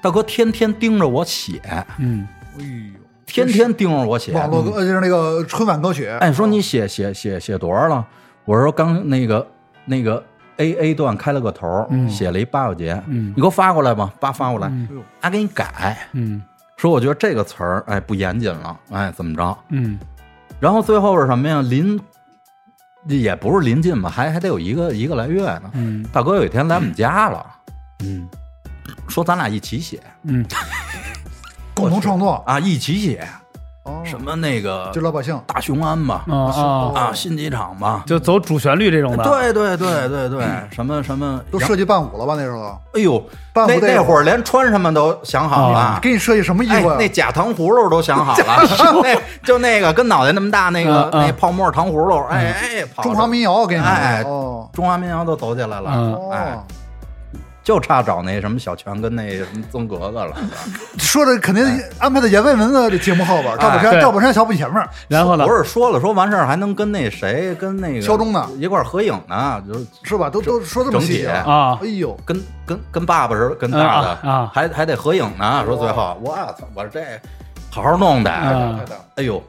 大哥天天盯着我写，嗯。哎呦，天天盯着我写，网络歌呃就是那个春晚歌曲，哎，说你写写写写多少了？我说刚那个那个 A A 段开了个头，嗯。写了一八小节，嗯。你给我发过来吧，八发过来，嗯。还给你改。嗯。说我觉得这个词儿，哎，不严谨了，哎，怎么着？嗯。然后最后是什么呀？临也不是临近吧，还还得有一个一个来月呢。嗯。大哥有一天来我们家了，嗯。说咱俩一起写。嗯。[LAUGHS] 共同创作，啊，一起写哦。什么那个就老百姓，大雄安吧，啊啊，啊，新机场吧，就走主旋律这种的，对对对对对，什么什么都设计伴舞了吧？那时候？哎呦，那伴舞那会儿连穿什么都想好了，给你设计什么衣哎服？，那假糖葫芦都想好了，[LAUGHS] 那 [LAUGHS] 就那个跟脑袋那么大那个那泡沫糖葫芦，哎哎，中华民谣给你。哎哦。中华民谣都走起来了，嗯。哎。哦，，就差找那什么小泉跟那什么曾格格了。[LAUGHS] 说的肯定安排在阎维文的这节目后边，赵本山对。赵本山小品前面，然后呢？不？是说了说完事儿还能跟那谁跟那个肖钟呢一块儿合影呢，就是是吧？都都说这么细节。啊。哎呦，跟跟跟爸爸似的，跟大的嗯啊啊。还还得合影呢。说最后。我操，我这好好弄的，啊。哎呦，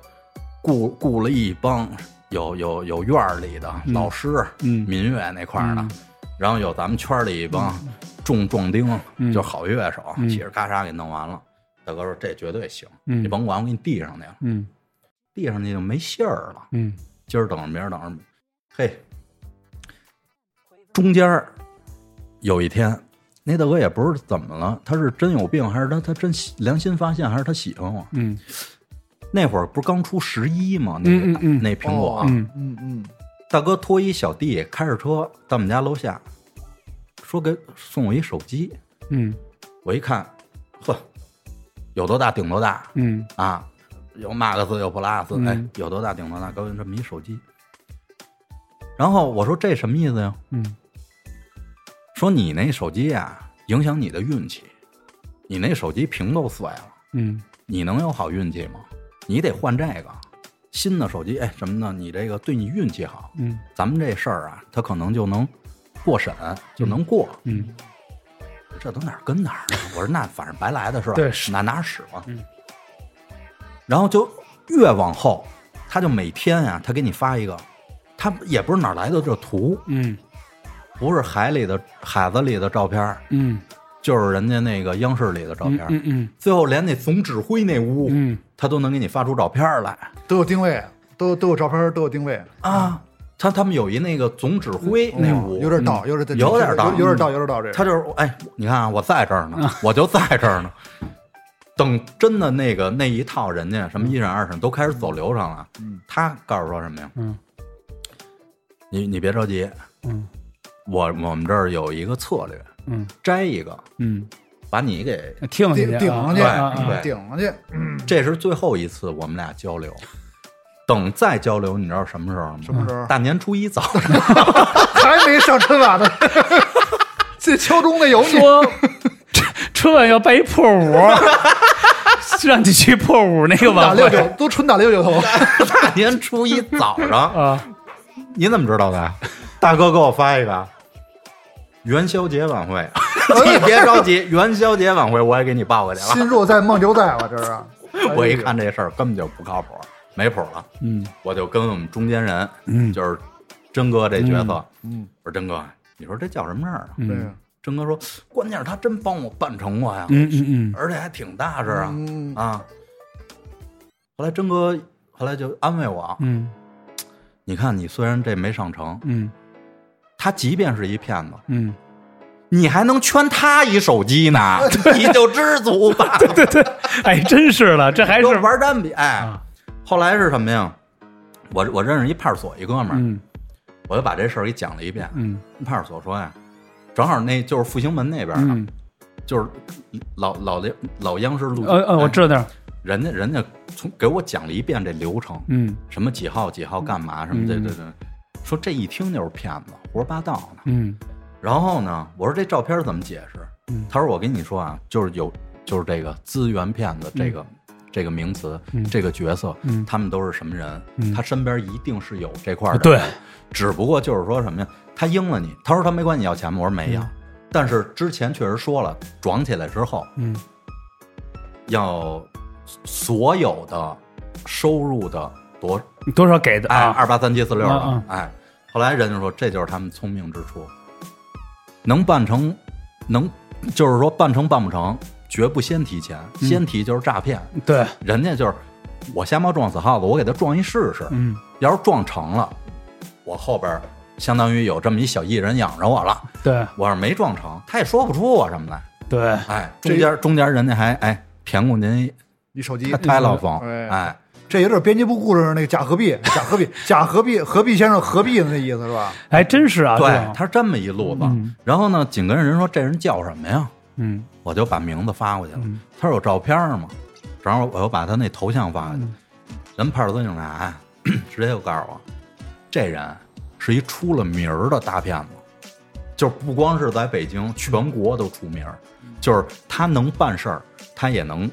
雇雇了一帮有有有院儿里的老师，嗯。民乐那块儿的嗯，然后有咱们圈里一帮重壮丁，嗯就好乐手，嗯嘁哩咔嚓给弄完了。大哥说这绝对行，嗯你甭管，我给你递上去了，嗯递上去就没信儿了。嗯今儿等着，明儿等着，嘿，中间儿有一天，那大哥也不是怎么了，他是真有病，还是他他真良心发现，还是他喜欢我？嗯那会儿不是刚出十一吗？那个、嗯嗯嗯那苹果，嗯嗯嗯，大哥托一小弟开着车到我们家楼下，说给送我一手机。嗯我一看，呵，有多大顶多大嗯啊！有 Max 有 Plus，、嗯哎，有多大顶多大，给我这么一手机。然后我说这什么意思呀？嗯说你那手机啊、影响你的运气，你那手机屏都碎了，嗯你能有好运气吗？你得换这个新的手机，哎，什么呢？你这个对你运气好，嗯咱们这事儿啊，它可能就能过审，就能过。嗯这都哪儿跟哪儿呢？我说那反正白来的是吧？对是拿拿使嘛。嗯然后就越往后，他就每天啊、他给你发一个，他也不是哪儿来的这图，嗯不是海里的海子里的照片，嗯就是人家那个央视里的照片。嗯嗯最后连那总指挥那屋，嗯他都能给你发出照片来都有定位，都都有照片，都有定位，啊。他他们有一那个总指挥那屋，有点道，有点有点道有点道，有点道。这他就是哎，你看啊，我在这儿呢，我就在这儿呢。等真的那个那一套人家什么一审二审都开始走流程了，嗯。他告诉说什么呀？嗯。你你别着急，嗯。我我们这儿有一个策略，嗯。摘一个嗯，把你给，顶上去顶顶上去，顶上去，这是最后一次我们俩交流。等再交流，你知道什么时候吗？什么时候大年初一早上，[LAUGHS] 还没上春晚呢。[LAUGHS] 这敲钟的有你，说春晚要办一破五，让你去破五那个打晚会六九，都纯打六九头。[LAUGHS] 大年初一早上，啊，你怎么知道的？大哥给我发一个元宵节晚会，你别着急，元宵节晚会我也给你报过去心。若在，梦就在，我这是。我一看这事儿根本就不靠谱，没谱了，嗯。我就跟我们中间人，嗯。就是真哥这角色，嗯，我说真哥，你说这叫什么事儿啊？对呀，真哥说，关键是他真帮我办成过呀，嗯嗯嗯。而且还挺大事啊、嗯啊。后来真哥后来就安慰我，嗯。你看你虽然这没上成，嗯。他即便是一骗子，嗯，你还能圈他一手机呢，[LAUGHS] 你就知足吧。[LAUGHS] 对对，哎，真是了，这还是跟玩单比。哎啊，后来是什么呀？我我认识一派出所一哥们儿，嗯。我就把这事儿给讲了一遍。嗯。派出所说呀，正好那就是复兴门那边儿就是老老的老央视路，呃呃，我知道那儿，人家人家从给我讲了一遍这流程，嗯。什么几号几号干嘛什么这嗯这这，说这一听就是骗子，胡说八道呢。嗯。然后呢，我说这照片怎么解释？嗯。他说我跟你说啊，就是有就是这个资源骗子这个、这个名词、嗯这个角色，嗯他们都是什么人？嗯他身边一定是有这块儿的，对，只不过就是说什么呀？他应了你，他说他没管你要钱吗？我说没要，但是之前确实说了，装起来之后嗯要所有的收入的多多少给的哎，啊？二八三七四六的嗯，哎，后来人家说这就是他们聪明之处，能办成，能就是说办成办不成，绝不先提钱，嗯先提就是诈骗，对，人家就是我瞎猫撞死耗子，我给他撞一试试，嗯要是撞成了，我后边相当于有这么一小艺人养着我了，对我要是没撞成，他也说不出我什么来，对，哎，中间中间人家还哎骗过您一手机太，太老风，哎哎。这有点编辑部故事那个假何必，假何必，假何必，何必先生何必的那意思是吧？哎真是啊，对，他是这么一路子。嗯然后呢，紧跟着人说这人叫什么呀？嗯我就把名字发过去了。嗯他说有照片吗？然后我又把他那头像发过去。嗯人派出所警察直接就告诉我，这人是一出了名儿的大骗子，就是不光是在北京，全国都出名儿。就是他能办事儿，他也能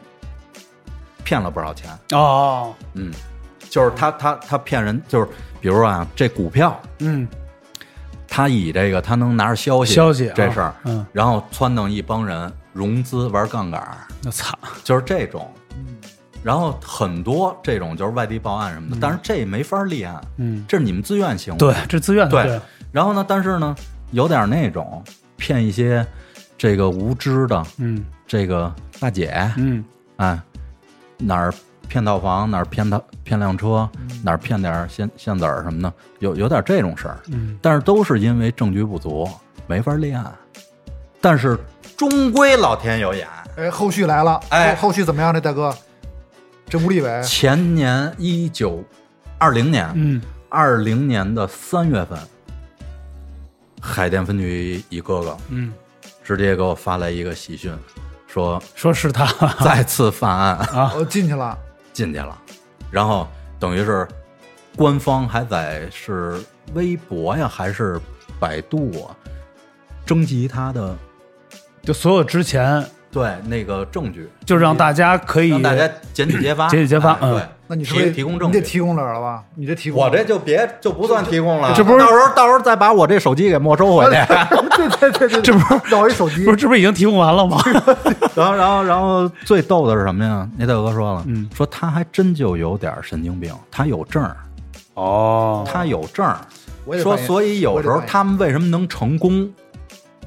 骗了不少钱。哦，嗯，就是他他他骗人，就是比如说啊，这股票。嗯他以这个他能拿着消息消息啊这事儿，嗯，然后撺掇一帮人融资玩杠杆儿，我操，就是这种。然后很多这种就是外地报案什么的，但是这没法立案，嗯，这是你们自愿行为。对，这自愿的，对。然后呢，但是呢，有点那种骗一些这个无知的嗯。这个大姐，嗯。哎，哪儿骗套房，哪儿骗套骗辆车，嗯。哪儿骗点现现子儿什么的，有有点这种事儿。嗯，但是都是因为证据不足，没法立案。但是终归老天有眼。哎，后续来了，哎，后续怎么样呢，大哥？这吴立伟前年一九二零年，嗯，二零年的三月份，海淀分局一哥哥，嗯，直接给我发来一个喜讯，说说是他。再次犯案。啊，我进去了，进去了，然后等于是官方还在是微博呀还是百度啊，征集他的就所有之前对那个证据，就是让大家可以让大家检举揭发，[COUGHS] 检举揭发，嗯。那你是提供证据，你得提供哪儿了吧？你这提供，我这就别就不算提供了。这不是到时候到时候再把我这手机给没收回去？[LAUGHS] 对对对对，这不是要一手机？不是这不是已经提供完了吗？[LAUGHS] 然后然后然后最逗的是什么呀？那大哥说了，说他还真就有点神经病，他有证儿哦，他有证儿。说所以有时候他们为什么能成功？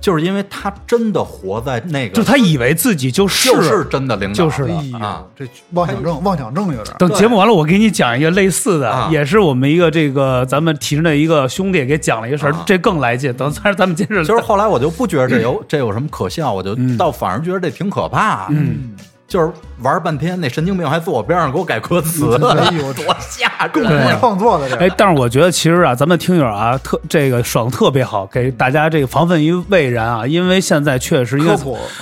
就是因为他真的活在那个，就他以为自己就是真的领导，就是的啊，这妄想症，妄想症有点。等节目完了，我给你讲一个类似的，也是我们一个这个咱们体制内一个兄弟给讲了一个事儿，这更来劲。等，但是咱们接着，就是后来我就不觉得这有这有什么可笑，我就倒反而觉得这挺可怕。嗯。就是玩半天，那神经病还坐我边上给我改歌词，哎呦，[LAUGHS] 多吓人！创作的这，哎，但是我觉得其实啊，咱们听友啊，特这个爽特别好，给大家这个防范于未然啊，因为现在确实因为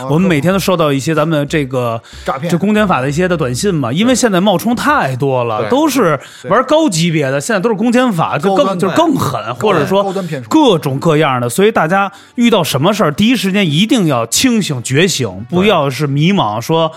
我们每天都收到一些咱们这个诈骗、这公检法的一些的短信嘛，因为现在冒充太多了，都是玩高级别的，现在都是公检法，就更就更狠，或者说各种各样的，所以大家遇到什么事儿，第一时间一定要清醒觉醒，不要是迷茫说。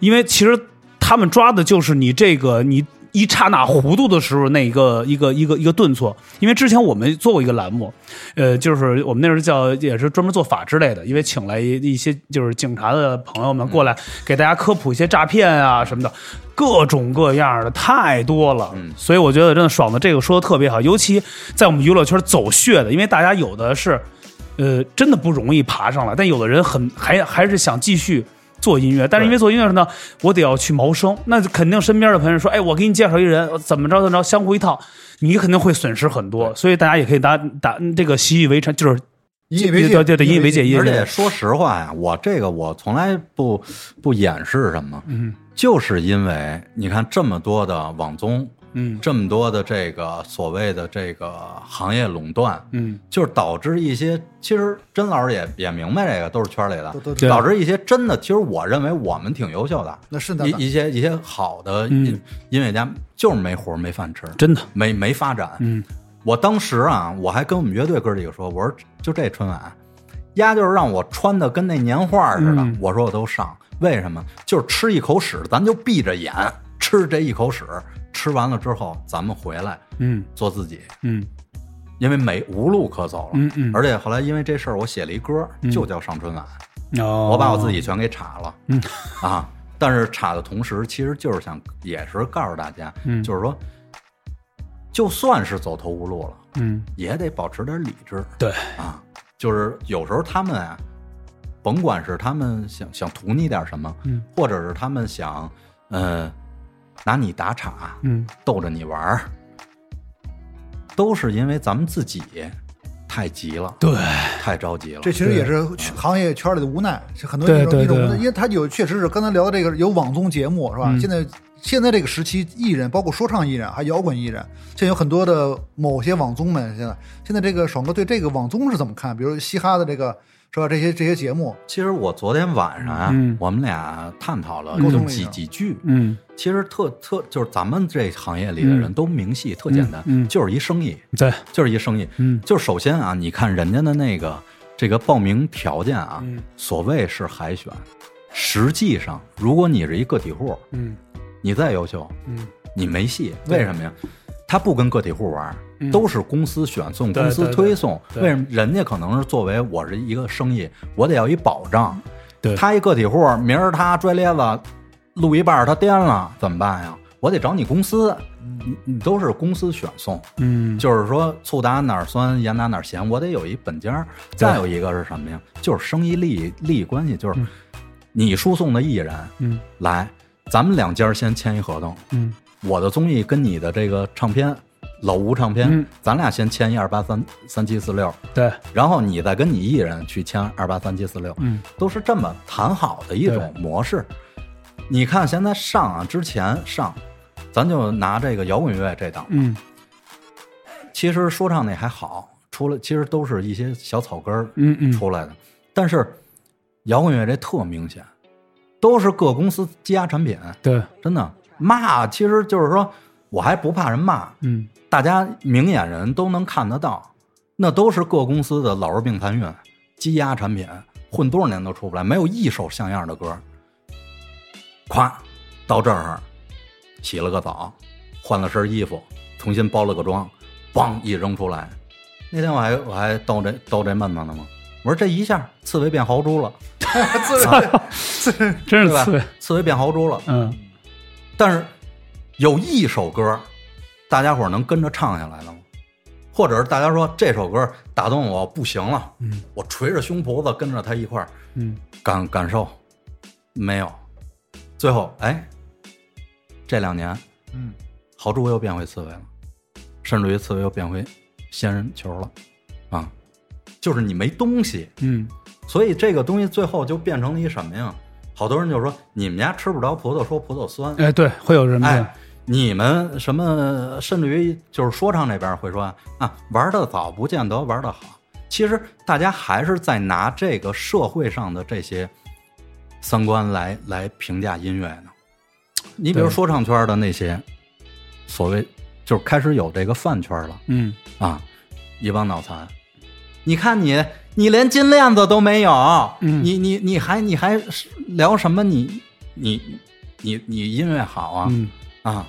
因为其实他们抓的就是你这个，你一刹那糊涂的时候那一个一个一个一个顿挫。因为之前我们做过一个栏目，呃，就是我们那时候叫也是专门做法之类的，因为请来一一些就是警察的朋友们过来给大家科普一些诈骗啊什么的各种各样的太多了。所以我觉得真的爽的这个说的特别好，尤其在我们娱乐圈走穴的，因为大家有的是，呃，真的不容易爬上来，但有的人很还还是想继续。做音乐，但是因为做音乐呢，我得要去谋生，那肯定身边的朋友说，哎，我给你介绍一人，怎么着怎么着，相互一套，你肯定会损失很多，所以大家也可以打打这个习以为常，就是。以为，对对，以为戒。而且说实话呀，我这个我从来不不掩饰什么，嗯，就是因为你看这么多的网综，这么多的这个所谓的这个行业垄断，嗯，就是导致一些其实甄老师也也明白这个都是圈里的，导致一些真的，其实我认为我们挺优秀的，那是的，一一些一些好的音乐家就是没活没饭吃，真的没没发展。嗯，我当时啊，我还跟我们乐队哥几个说，我说就这春晚，丫就是让我穿的跟那年画似的，我说我都上。为什么？就是吃一口屎，咱就闭着眼。吃这一口屎，吃完了之后咱们回来，嗯，做自己，嗯，因为没无路可走了，嗯嗯，而且后来因为这事儿，我写了一歌，就叫《上春晚》，哦，我把我自己全给岔了，嗯。啊，但是岔的同时，其实就是想也是告诉大家，嗯，就是说，就算是走投无路了，嗯，也得保持点理智，对。啊，就是有时候他们啊。甭管是他们想想图你点什么，嗯，或者是他们想，嗯、呃，拿你打岔，嗯，逗着你玩儿，都是因为咱们自己太急了，对，太着急了。这其实也是行业圈里的无奈，很多一种一种，因为他有确实是刚才聊的这个有网综节目是吧？现在现在这个时期，艺人包括说唱艺人还摇滚艺人，现在有很多的某些网综们，现在现在这个爽哥对这个网综是怎么看？比如嘻哈的这个。是吧？这些这些节目，其实我昨天晚上啊，我们俩探讨了就几几句。嗯，其实特特就是咱们这行业里的人都明细特简单，嗯，就是一生意，对，就是一生意，嗯，就首先啊，你看人家的那个这个报名条件啊，所谓是海选，实际上如果你是一个体户，嗯，你再优秀，嗯，你没戏，为什么呀？他不跟个体户玩，都是公司选送、公司推送。为什么人家可能是作为我是一个生意，我得要一保障。他一个体户，明儿他拽咧子录一半他颠了，怎么办呀？我得找你公司，你你都是公司选送，嗯，就是说醋打哪儿酸，盐打哪儿咸，我得有一本家。再有一个是什么呀？就是生意利益利益关系，就是你输送的艺人，嗯，来，咱们两家先签一合同，嗯。我的综艺跟你的这个唱片，老吴唱片，咱俩先签一二八三三七四六，对，然后你再跟你艺人去签二八三七四六，嗯，都是这么谈好的一种模式。你看现在上啊，之前上，咱就拿这个摇滚乐这档，嗯，其实说唱那还好，除了其实都是一些小草根儿，嗯嗯，出来的，但是摇滚乐这特明显，都是各公司积压产品，对，真的。骂，其实就是说，我还不怕人骂。嗯，大家明眼人都能看得到，那都是各公司的老弱病残孕，积压产品，混多少年都出不来，没有一首像样的歌。咵，到这儿，洗了个澡，换了身衣服，重新包了个妆，梆一扔出来。那天我还我还逗这逗这闷子呢嘛，我说这一下刺猬变豪猪了，刺猬，真是刺猬，刺猬变豪猪了，[LAUGHS] 嗯。但是有一首歌，大家伙儿能跟着唱下来了吗？或者是大家说这首歌打动我不行了，嗯我捶着胸脯子跟着他一块儿嗯感感受，没有。最后，哎，这两年嗯，豪猪又变回刺猬了，甚至于刺猬又变回仙人球了，啊，就是你没东西，嗯所以这个东西最后就变成了一什么呀？好多人就说你们家吃不着葡萄，说葡萄酸，哎，对，会有人哎，，你们什么，甚至于就是说唱那边会说啊，玩的早不见得玩的好。其实大家还是在拿这个社会上的这些三观来来评价音乐呢。你比如对说唱圈的那些所谓，就是开始有这个饭圈了嗯啊，一帮脑残。你看你，你连金链子都没有，嗯你你你还你还聊什么你？你你你音乐好啊？嗯啊，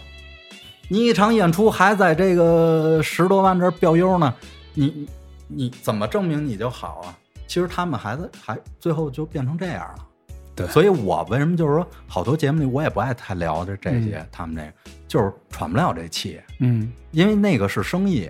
你一场演出还在这个十多万这儿标优呢，你你你怎么证明你就好啊？其实他们还在还最后就变成这样了。对所以我为什么就是说，好多节目里我也不爱太聊这这些，他们这个就是喘不了这气，嗯，因为那个是生意，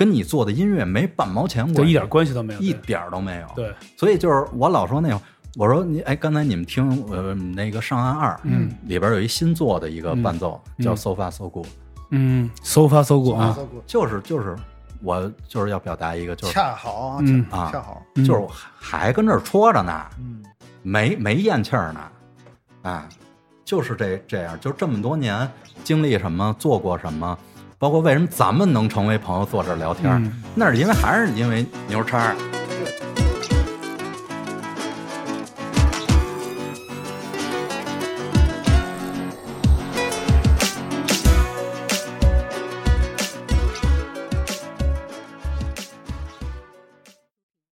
跟你做的音乐没半毛钱关系，就一点关系都没有，一点都没有。对，所以就是我老说那我说你哎，刚才你们听呃那个《上岸二》，嗯，里边有一新做的一个伴奏、嗯。叫《So Far So Good》嗯，so far so good 啊，就是就是我就是要表达一个就是恰好啊，嗯。恰啊恰好，嗯。就是我还跟这儿戳着呢，嗯，没没咽气儿呢，啊，就是这这样，就这么多年经历什么，做过什么，包括为什么咱们能成为朋友，坐这儿聊天儿，嗯那是因为还是因为牛叉儿。